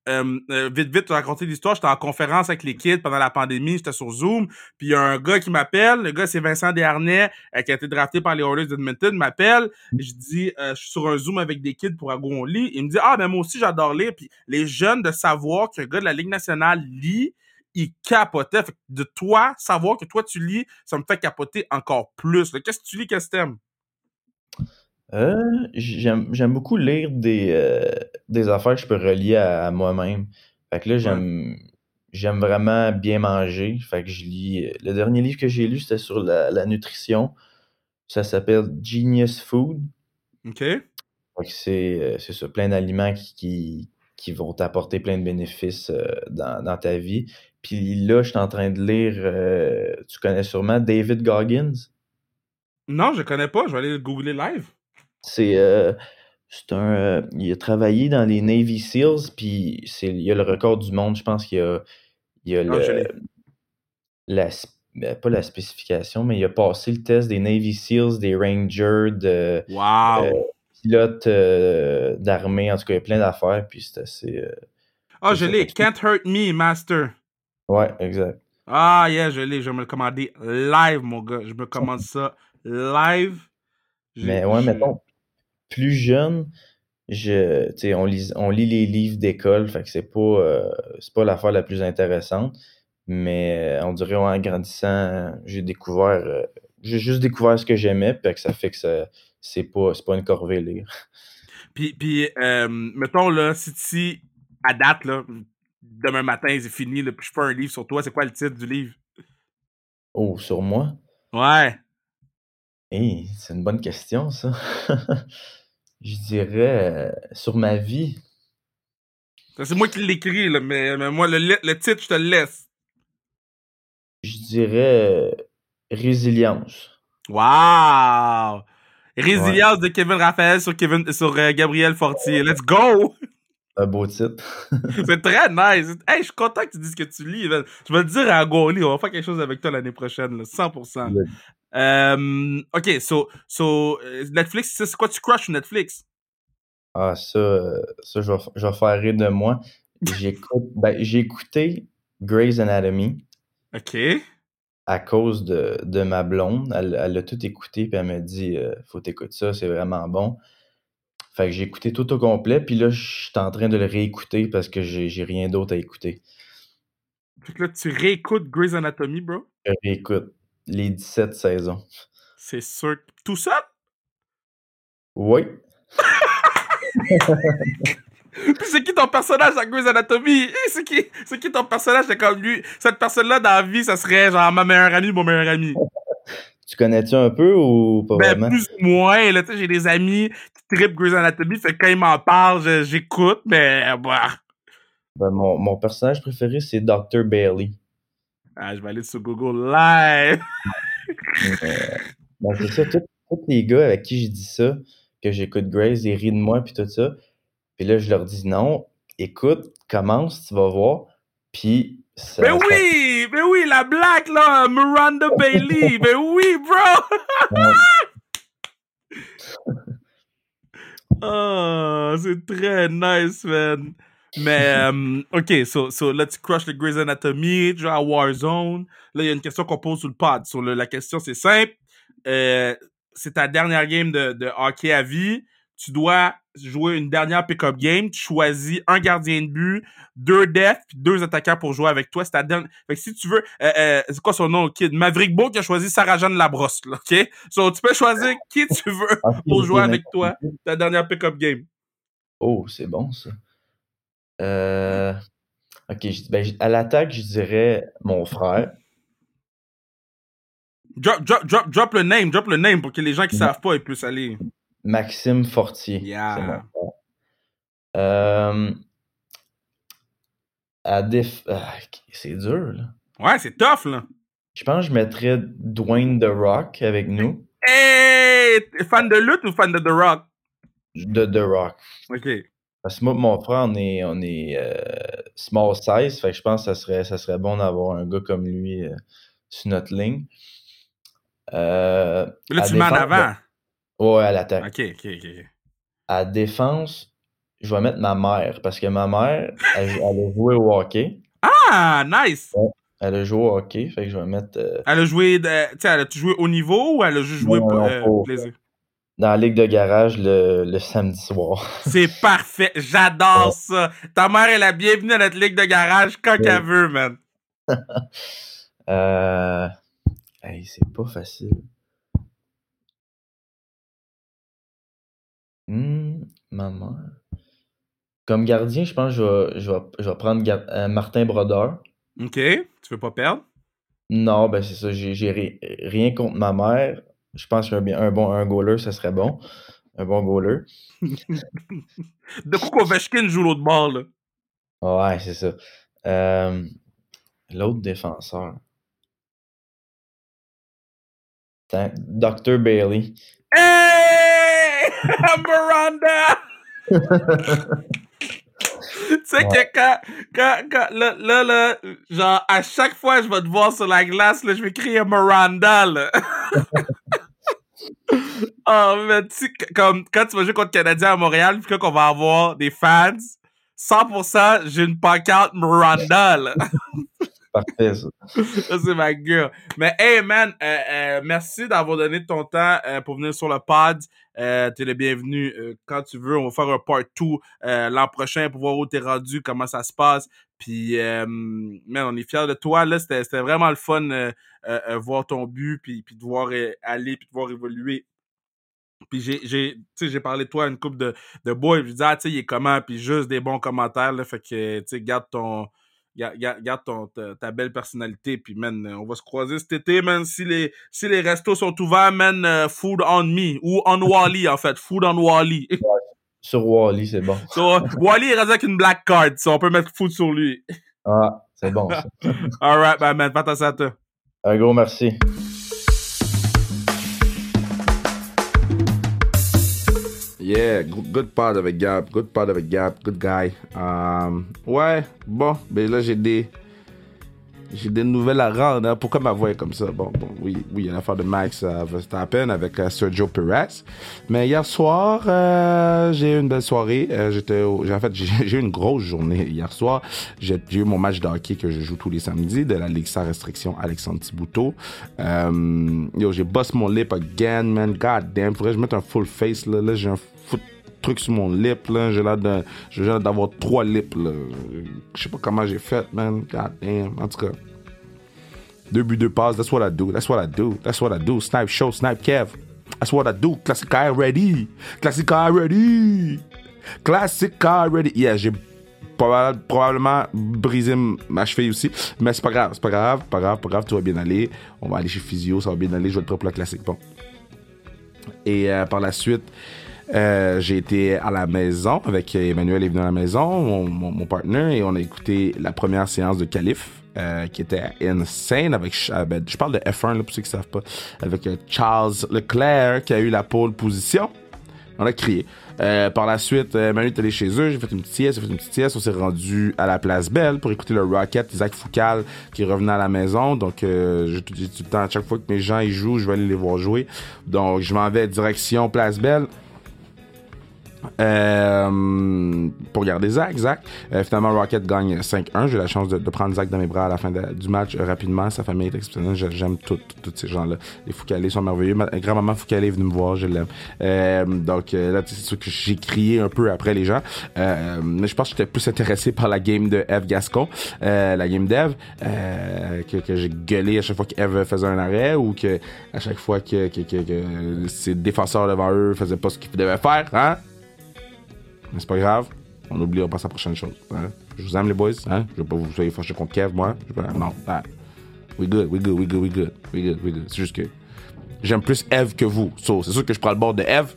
euh, euh, vite, vite, te raconter l'histoire, j'étais en conférence avec les kids pendant la pandémie, j'étais sur Zoom, puis il y a un gars qui m'appelle, le gars, c'est Vincent Desharnais, euh, qui a été drafté par les Oilers d'Edmonton, m'appelle, je dis, euh, je suis sur un Zoom avec des kids pour Ago, on lit, il me dit, ah, ben moi aussi, j'adore lire, puis les jeunes, de savoir qu'un gars de la Ligue nationale lit, il capotait. Fait que de toi, savoir que toi tu lis, ça me fait capoter encore plus. Qu'est-ce que tu lis, qu'est-ce que t'aimes? Euh, j'aime, j'aime beaucoup lire des, euh, des affaires que je peux relier à, à moi-même. Fait que là, j'aime, j'aime vraiment bien manger. Fait que je lis. Le dernier livre que j'ai lu, c'était sur la, la nutrition. Ça s'appelle Genius Food. OK? Fait que c'est, euh, c'est ça, plein d'aliments qui, qui, qui vont t'apporter plein de bénéfices euh, dans, dans ta vie. Puis là, je suis en train de lire, euh, tu connais sûrement David Goggins? Non, je connais pas. Je vais aller le googler live. C'est euh, c'est un. euh, il a travaillé dans les Navy SEALs, puis c'est, il a le record du monde. Je pense qu'il a, il a le, la, ben, pas la spécification, mais il a passé le test des Navy SEALs, des Rangers, de Wow! Euh, pilote euh, d'armée. En tout cas, il y a plein d'affaires, puis c'est assez. euh, ah, je l'ai. Can't Hurt Me, Master. Ouais, exact. Ah, yeah, je l'ai. Je vais me le commander live, mon gars. Je me commande ça live. Mais ouais, mettons, plus jeune, je, on lit, on lit les livres d'école, fait que c'est pas, euh, c'est pas l'affaire la plus intéressante. Mais euh, on dirait en grandissant, j'ai découvert, euh, j'ai juste découvert ce que j'aimais, puis que ça fait que ça, c'est pas, c'est pas une corvée lire. Puis, puis euh, mettons, là, si tu, à date, là, demain matin, c'est fini, là, puis je fais un livre sur toi, c'est quoi le titre du livre? Oh, sur moi? Ouais. Hey, c'est une bonne question, ça. Je dirais euh, sur ma vie. Ça, C'est moi qui l'écris, là, mais, mais moi, le, le- le titre, je te le laisse. Je dirais euh, résilience. Wow! Résilience de Kevin Raphaël sur, Kevin, sur euh, Gabriel Fortier. Let's go! Un beau titre. C'est très nice. Hey, je suis content que tu dises que tu lis. man. Je vais le dire à Goli, on va faire quelque chose avec toi l'année prochaine, là, 100%. Le- Euh, ok, so, so euh, Netflix, c'est quoi tu crushes Netflix? Ah, ça, euh, ça je, vais, f- je vais faire rire de moi. J'écoute, ben, j'ai écouté Grey's Anatomy Ok. à cause de, de ma blonde. Elle, elle a tout écouté, puis elle m'a dit euh, Faut t'écouter ça, c'est vraiment bon. Fait que j'ai écouté tout au complet, puis là, je suis en train de le réécouter parce que j'ai j'ai rien d'autre à écouter. Fait que là, tu réécoutes Grey's Anatomy, bro? Je réécoute les 17 saisons. C'est sûr. Tout seul? Oui, Puis c'est qui ton personnage à Grey's Anatomy? C'est qui, c'est qui ton personnage? C'est comme lui? Cette personne-là dans la vie, ça serait genre ma meilleure amie, mon meilleur ami. tu connais-tu un peu ou pas Ben, vraiment? plus ou moins, là, tu sais, j'ai des amis qui trippent Grey's Anatomy, fait que quand ils m'en parlent, j'écoute, mais, bah. Ben, mon, mon personnage préféré, c'est Dr. Bailey. Ah, je vais aller sur Google Live. Euh, ben, c'est ça, tous les gars avec qui je dis ça, que j'écoute Grace, ils rient de moi puis tout ça. Puis là, je leur dis non, écoute, commence, tu vas voir. Puis ça. Mais ça- oui, mais oui, la blague, là, Miranda Bailey, mais oui, bro! Oh, c'est très nice, man. Mais, euh, ok, so, so là, tu crush le Grey's Anatomy, tu à Warzone. Là, il y a une question qu'on pose sur le pod. So, le- la question, c'est simple. Euh, c'est ta dernière game de, de hockey à vie. tu dois jouer une dernière pick-up game. Tu choisis un gardien de but, deux defs, puis deux attaquants pour jouer avec toi. C'est ta dernière... Fait que si tu veux, euh, euh, c'est quoi son nom, kid? Maverick Beau qui a choisi Sarah-Jeanne Labrosse, là, OK? So, tu peux choisir qui tu veux Ok, pour jouer avec toi, ta dernière pick-up game. Oh, c'est bon ça. Euh, ok, ben, à l'attaque, je dirais mon frère. Drop, drop, drop, drop le name, drop le name pour que les gens qui savent pas ils puissent aller. Maxime Fortier. Yeah. C'est mon frère. Euh, à déf... ah, c'est dur, là. Ouais, c'est tough, là. Je pense que je mettrais Dwayne The Rock avec nous. Hey! Fan de lutte ou fan de The Rock? De The Rock. OK. Parce que moi mon frère, on est, on est euh, small size. Fait que je pense que ça serait, ça serait bon d'avoir un gars comme lui euh, sur notre ligne. Euh, Là, tu le mets en avant. Ouais, à l'attaque. OK, OK, OK. À défense, je vais mettre ma mère. Parce que ma mère, elle, elle a joué au hockey. Ah, nice! Elle a joué au hockey. Fait que je vais mettre euh, Elle a joué, de- tu sais, elle a-tu joué au niveau ou elle a juste joué pour plaisir? Dans la ligue de garage le, le samedi soir. C'est parfait. J'adore ça. Ta mère est la bienvenue à notre ligue de garage quand Ouais. qu'elle veut, man. Euh... Hey, c'est pas facile. Hmm, ma mère. Comme gardien, je pense que je vais, je vais, je vais prendre gar- euh, Martin Brodeur. OK. Tu veux pas perdre? Non, ben c'est ça. J'ai j'ai ri- rien contre ma mère. Je pense qu'un un bon un goaler, ça serait bon. Un bon goaler. De quoi Ovechkin joue l'autre bord, là? Ouais, c'est ça. Euh, L'autre défenseur. Dr. Bailey. Hey! Miranda! tu sais que quand, quand, quand, là, là, là, genre, à chaque fois que je vais te voir sur la glace, là, je vais crier Miranda, là. Oh, mais tu comme, quand tu vas jouer contre Canadien à Montréal, puis qu'on va avoir des fans, 100%, j'ai une pancarte Miranda. Ça. C'est ma gueule. Mais hey, man, euh, euh, merci d'avoir donné ton temps euh, pour venir sur le pod. Euh, t'es le bienvenu quand tu veux. On va faire un part 2 euh, l'an prochain pour voir où t'es rendu, comment ça se passe. Puis, man, on est fiers de toi. Là, c'était, vraiment le fun voir ton but, puis, puis de voir aller, puis de voir évoluer. Puis j'ai, j'ai, parlé de toi à une couple de, de boys, je dis, ah, tu sais, il est comment, puis juste des bons commentaires, là, fait que, tu sais, garde ton, garde, ton, ta, ta belle personnalité, puis, man, euh, on va se croiser cet été, man, si les, si les restos sont ouverts, man, euh, food on me, ou on Wally, en fait, food on Wally. Sur Wally, c'est bon. so, Wally est rendu avec une black card, so on peut mettre food sur lui. Ah, c'est bon. Alright, man, fais attention à toi. Un gros merci. Yeah, go- good pod avec Gap, good pod avec Gap, good guy. Um, ouais, bon, ben là j'ai des j'ai des nouvelles à rendre. hein. Pourquoi ma voix est comme ça? Bon, bon, oui, oui, il y a l'affaire de Max euh, Verstappen avec euh, Sergio Perez. Mais hier soir, euh, j'ai eu une belle soirée. Euh, j'étais, en fait, j'ai eu une grosse journée hier soir. J'ai eu mon match de hockey que je joue tous les samedis de la Ligue sans restriction Alexandre Thibouteau. Euh, yo, j'ai bossé mon lip again, man. God damn, faudrait que je mette un full face là. Là, j'ai un truc sur mon lip là. J'ai l'air d'avoir trois lips là. Je sais pas comment j'ai fait, man. God damn. En tout cas. Deux buts, deux passes. That's what I do. That's what I do. That's what I do. Snipe show, snipe Kev. That's what I do. Classic guy ready. Classic guy ready. Classic guy ready. Yeah, j'ai proba- probablement brisé ma cheville aussi. Mais c'est pas grave. C'est pas grave. Pas grave. Pas grave. Tout va bien aller. On va aller chez Physio. Ça va bien aller. Je vais prêt pour la classique. Bon. Et euh, par la suite, euh, j'ai été à la maison avec Emmanuel est venu à la maison, mon, mon, mon partner, et on a écouté la première séance de Calif. euh, qui était insane avec euh, ben, je parle de F1 là, pour ceux qui savent pas avec euh, Charles Leclerc qui a eu la pole position. On a crié. Euh, par la suite euh, Manu est allé chez eux j'ai fait une petite sieste j'ai fait une petite sieste on s'est rendu à la place Belle pour écouter le Rocket Isaac Foucal qui revenait à la maison. Donc euh, j'ai dit tout le temps à chaque fois que mes gens ils jouent je vais aller les voir jouer. Donc je m'en vais direction place Belle euh, pour garder Zach. Zach. Euh, finalement, Rocket gagne 5-1. J'ai eu la chance de, prendre Zach dans mes bras à la fin du match euh, rapidement. Sa famille est exceptionnelle. J'aime tous ces gens-là. Les Foucalés sont merveilleux. Ma grand-maman Foucalé est venue me voir. Je l'aime. Euh, donc là, c'est sûr que j'ai crié un peu après les gens. Mais je pense que j'étais plus intéressé par la game de Eve Gascon, la game d'Eve, que, que j'ai gueulé à chaque fois qu'Eve faisait un arrêt ou que à chaque fois que, que, que, que ses défenseurs devant eux faisaient pas ce qu'ils devaient faire, hein? Mais c'est pas grave? On oublie, à la prochaine chose. hein? Je vous aime les boys, hein? Je veux pas vous soyez fâchés contre Kev, moi. Pas- non, ah. We good, we good, we good, we good, we good. C'est juste que j'aime plus Eve que vous. C'est sûr que je prends le bord de Eve.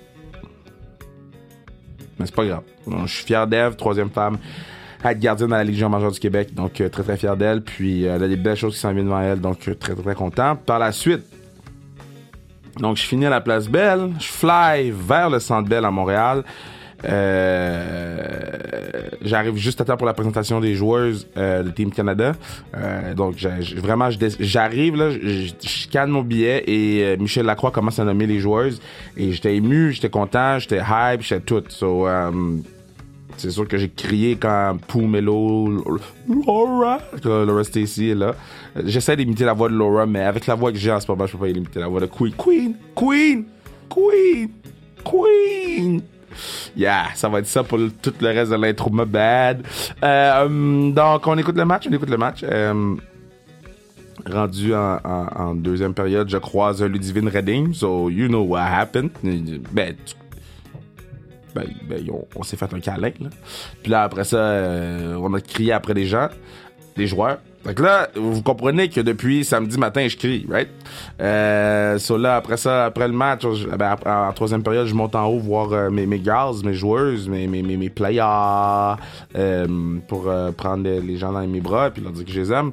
Mais c'est pas grave. Je suis fier d'Eve, troisième femme à être gardienne à la Légion majeure du Québec. Donc, euh, très, très fier d'elle. Puis, euh, elle a des belles choses qui s'en viennent devant elle. Donc, euh, très, très, très content. Par la suite, donc, je finis à la place Belle. Je fly vers le centre Belle à Montréal. Euh, J'arrive juste à temps pour la présentation des joueuses euh, Team Canada. Euh, donc, vraiment, j'arrive là, je, scanne mon billet et euh, Michel Lacroix commence à nommer les joueuses. Et j'étais ému, j'étais content, j'étais hype, j'étais tout. So, euh, c'est sûr que j'ai crié quand Poumelo, Laura, que Laura Stacy est là. J'essaie d'imiter la voix de Laura, mais avec la voix que j'ai en ce moment, je peux pas imiter la voix de Queen. Queen! Queen! Queen! Queen! Yeah, ça va être ça pour tout le reste de l'intro, my bad. Euh, hum, donc, on écoute le match, on écoute le match. Euh, rendu en, deuxième période, je croise Ludivine Redding, so you know what happened. Ben, ben, ben, on, on s'est fait un câlin, là. Puis là, après ça, euh, on a crié après les gens, les joueurs. Donc là, vous comprenez que depuis samedi matin, je crie, right? Euh, so là, après ça, après le match, je- ben, en troisième période, je monte en haut voir euh, mes, mes girls, mes joueuses, mes, mes, mes, mes players, euh, pour euh, prendre les, gens dans mes bras puis leur dire que je les aime.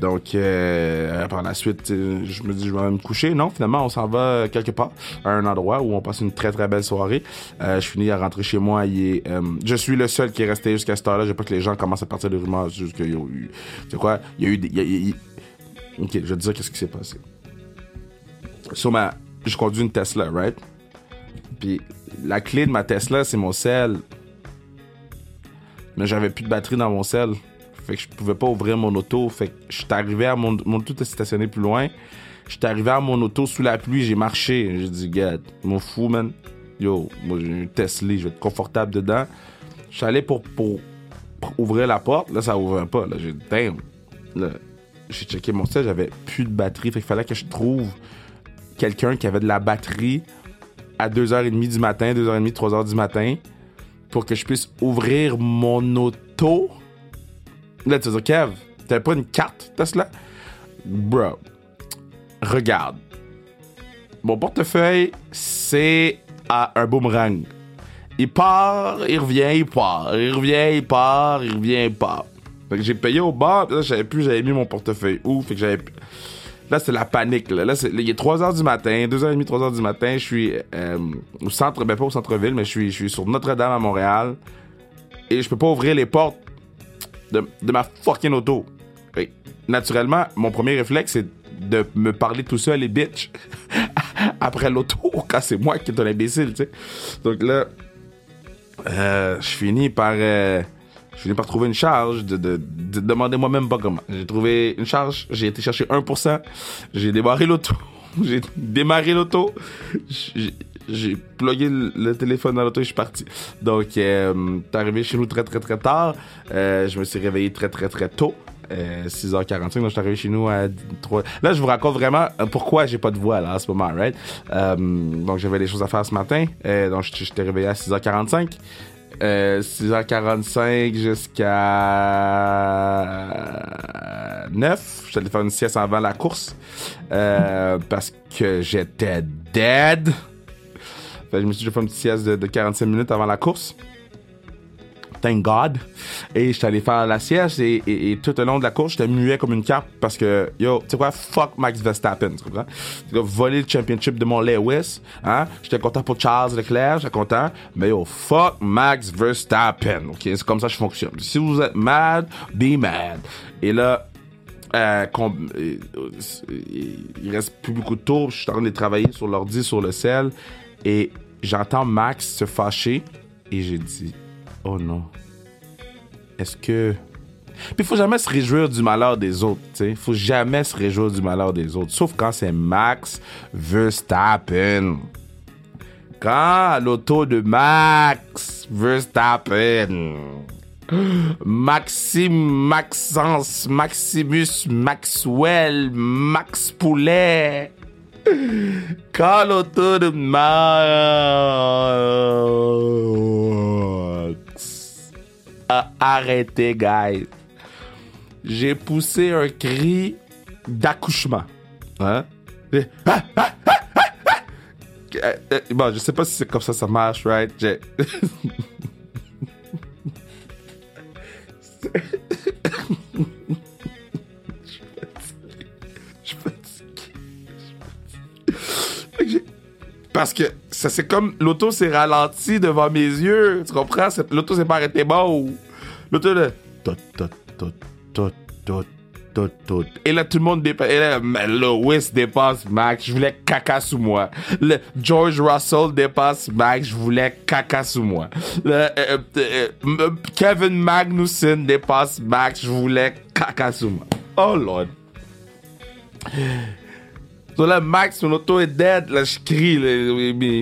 Donc, euh, par la suite, je me dis, je vais me coucher. Non, finalement, on s'en va quelque part, à un endroit où on passe une très, très belle soirée. Je finis à rentrer chez moi. Il est, je suis le seul qui est resté jusqu'à cette heure-là. J'ai pas que les gens commencent à partir des rumeurs. Juste eu... Tu sais quoi? Il y a eu des... Ok, je vais te dire qu'est-ce qui s'est passé. Sur ma... Je conduis une Tesla, right? Puis la clé de ma Tesla, c'est mon sel. Mais j'avais plus de batterie dans mon sel. Fait que je pouvais pas ouvrir mon auto. Fait que je suis arrivé à mon... Mon auto était stationné plus loin. Je suis arrivé à mon auto sous la pluie, j'ai marché. J'ai dit, gars, mon fou, man. Yo, moi j'ai une Tesla, je vais être confortable dedans. Je allé pour, pour, pour ouvrir la porte. Là, ça ouvrait pas. Là, j'ai dit, damn. J'ai checké mon sel, j'avais plus de batterie. Fait qu'il fallait que je trouve quelqu'un qui avait de la batterie à 2h30 du matin, 2h30, 3h du matin, pour que je puisse ouvrir mon auto. Là, tu vas dire, Kev, t'avais pas une carte Tesla? Bro, regarde. Mon portefeuille, c'est à un boomerang. Il part, il revient, il part. Il revient, il part, il revient, il part. Fait que j'ai payé au bar, puis là, j'avais plus, j'avais mis mon portefeuille où, fait que j'avais Là, c'est la panique. Là, là il est 3h du matin, 2h30, 3h du matin. Je suis euh, au centre, ben pas au centre-ville, mais je suis, je suis sur Notre-Dame à Montréal. Et je peux pas ouvrir les portes de, de ma fucking auto. Naturellement, mon premier réflexe, c'est de me parler tout seul et bitch après l'auto quand c'est moi qui est un imbécile, tu sais. Donc là, euh, je finis par... euh, je finis par trouver une charge, de, de, de demander moi-même pas comment. J'ai trouvé une charge, j'ai été chercher 1%, j'ai démarré l'auto, j'ai démarré l'auto, j'ai plugué le, téléphone dans l'auto et je suis parti. Donc, euh, t'es arrivé chez nous très très très tard. Euh, je me suis réveillé très très très tôt. Euh, 6h45, donc je suis arrivé chez nous à 3... Là, je vous raconte vraiment euh, pourquoi j'ai pas de voix là en ce moment, right? Euh, donc, j'avais des choses à faire ce matin. Euh, donc, j'étais réveillé à 6h45. Euh, 6h45 jusqu'à 9. Je suis allé faire une sieste avant la course. Euh, parce que j'étais dead. Fait je me suis déjà fait une petite sieste de 45 minutes avant la course. Thank God. Et j'étais allé faire la sieste et, tout le long de la course, j'étais muet comme une carpe parce que, yo, tu sais quoi, fuck Max Verstappen, tu comprends? Volé le championship de mon Lewis, hein? J'étais content pour Charles Leclerc, j'étais content, mais yo, fuck Max Verstappen, ok? C'est comme ça que je fonctionne. Si vous êtes mad, be mad. Et là, euh, euh, il reste plus beaucoup de tours. Je suis en train de travailler sur l'ordi, sur le sel. Et j'entends Max se fâcher. Et j'ai dit, oh non. est-ce que. Puis faut jamais se réjouir du malheur des autres, tu sais. faut jamais se réjouir du malheur des autres. Sauf quand c'est Max Verstappen. Quand l'auto de Max Verstappen. Maxime, Maxence, Maximus, Maxwell, Max Poulet. Quand l'auto de Max a arrêté, guys. J'ai poussé un cri d'accouchement. Hein? Ah, ah, ah, euh, euh, bon, je sais pas si c'est comme ça ça marche, right? Parce que ça c'est comme l'auto s'est ralenti devant mes yeux, tu comprends? L'auto s'est pas arrêté bon. L'auto de. Et là tout le monde dépasse. Et Lewis dépasse Max, je voulais caca sous moi. Le George Russell dépasse Max, je voulais caca sous moi. Le, euh, euh, euh, Kevin Magnussen dépasse Max, je voulais caca sous moi. Oh lord. Là, Max, mon auto est dead. Là, je crie,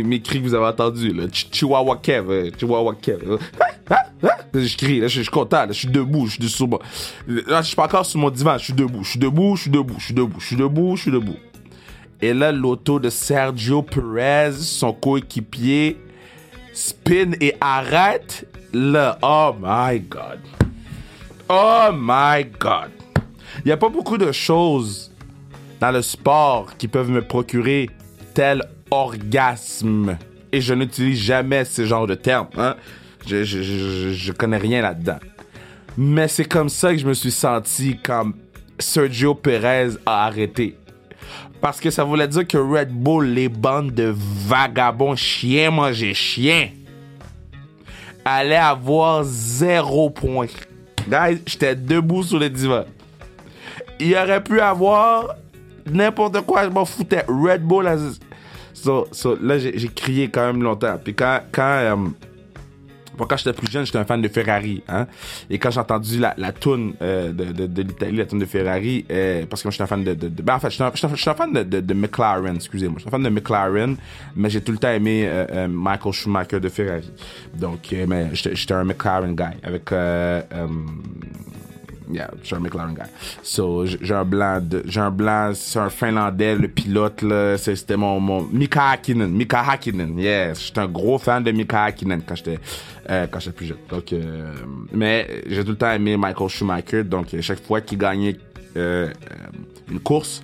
mes, cris que vous avez entendus. Là. Ch- Chihuahua Kev, euh, Chihuahua Kev. Ah, ah, ah. Je crie, je, suis content, là, je suis debout, je suis moi. Là, je suis pas encore sur mon divan, je suis debout, je suis debout, je suis debout, je suis debout, je suis debout, je suis debout. Et là, l'auto de Sergio Perez, son coéquipier, spin et arrête. Là, oh my God. Oh my God. Il n'y a pas beaucoup de choses dans le sport qui peuvent me procurer tel orgasme. Et je n'utilise jamais ce genre de terme. Hein? Je, je, je, je connais rien là-dedans. Mais c'est comme ça que je me suis senti quand Sergio Perez a arrêté. Parce que ça voulait dire que Red Bull, les bandes de vagabonds chiens manger chiens, allaient avoir zéro point. Guys, j'étais debout sur le divan. Il aurait pu avoir n'importe quoi, je m'en foutais. Red Bull, là, so, so, là j'ai crié quand même longtemps. Puis quand, quand, euh, quand j'étais plus jeune, j'étais un fan de Ferrari. Hein? Et quand j'ai entendu la, la euh, de, de, l'Italie, la tune de Ferrari, euh, parce que moi, j'étais un fan de... de, de- ben, en fait, j'étais un, fan de, de, McLaren, excusez-moi. J'étais un fan de McLaren, mais j'ai tout le temps aimé Michael Schumacher de Ferrari. Donc, mais j'étais un McLaren guy. Avec... Yeah, je suis un McLaren guy. So, j'ai un blanc, j'ai blanc, c'est un Finlandais, le pilote, là, c'était mon, mon, Mika Hakkinen, Mika Hakkinen, yes. J'étais un gros fan de Mika Hakkinen quand j'étais, euh, quand j'étais plus jeune. Donc, euh, mais j'ai tout le temps aimé Michael Schumacher, donc euh, chaque fois qu'il gagnait, une course,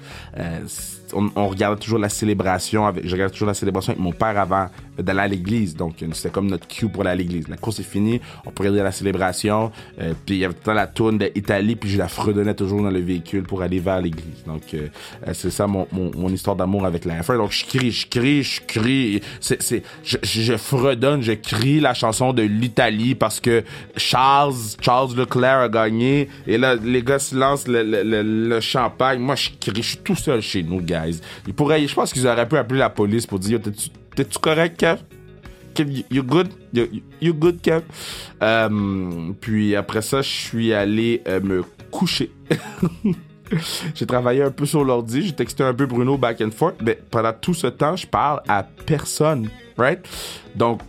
on, on regardait toujours la célébration avec, je regardais toujours la célébration avec mon père avant d'aller à l'église. Donc, c'était comme notre cue pour aller à l'église. La course est finie, on regarder la célébration, euh, puis il y avait tout la tourne d'Italie, puis je la fredonnais toujours dans le véhicule pour aller vers l'église. Donc, euh, euh, c'est ça mon, mon, mon histoire d'amour avec la F1. Donc, je crie, je crie, je crie. C'est, c'est, je, je fredonne, je crie la chanson de l'Italie parce que Charles, Charles Leclerc a gagné. Et là, les gars se lancent le, le, le, champagne. Moi, je crie, je suis tout seul chez nous, guys. Ils pourraient, je pense qu'ils auraient pu appeler la police pour dire, t'es-tu correct, Kev? Kev, you- good? You, you- good, Kev? Euh, puis après ça, je suis allé euh, me coucher. j'ai travaillé un peu sur l'ordi, j'ai texté un peu Bruno back and forth, mais pendant tout ce temps, je parle à personne, right? Donc,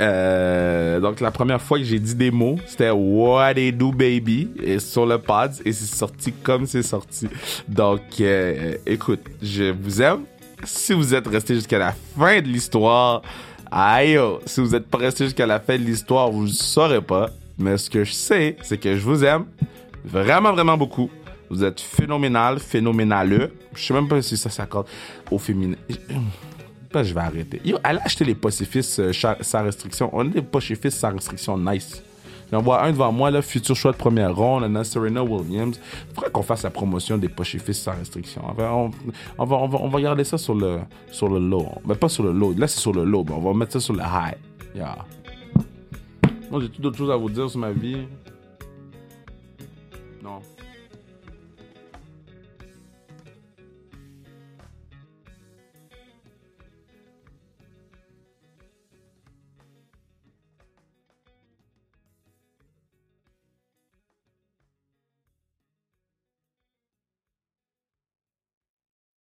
euh, donc la première fois que j'ai dit des mots, c'était What they do baby? Et sur le pad et c'est sorti comme c'est sorti. Donc euh, écoute, je vous aime. Si vous êtes resté jusqu'à la fin de l'histoire, aïe, oh, si vous êtes pas resté jusqu'à la fin de l'histoire, vous ne saurez pas. Mais ce que je sais, c'est que je vous aime vraiment vraiment beaucoup. Vous êtes phénoménal, phénoménaleux. Je sais même pas si ça s'accorde au féminin. Pas, je vais arrêter. Yo, allez acheter les pacifistes euh, sans restriction. On a des pacifistes sans restriction nice. J'en vois un devant moi, là, futur choix de première ronde, Anna Serena Williams. Il faudrait qu'on fasse la promotion des pacifistes sans restriction. On va, on, va, on va, regarder ça sur le, sur le low. Mais pas sur le low. Là, c'est sur le low. mais on va mettre ça sur le high. Yeah. Moi, j'ai tout d'autres choses à vous dire sur ma vie.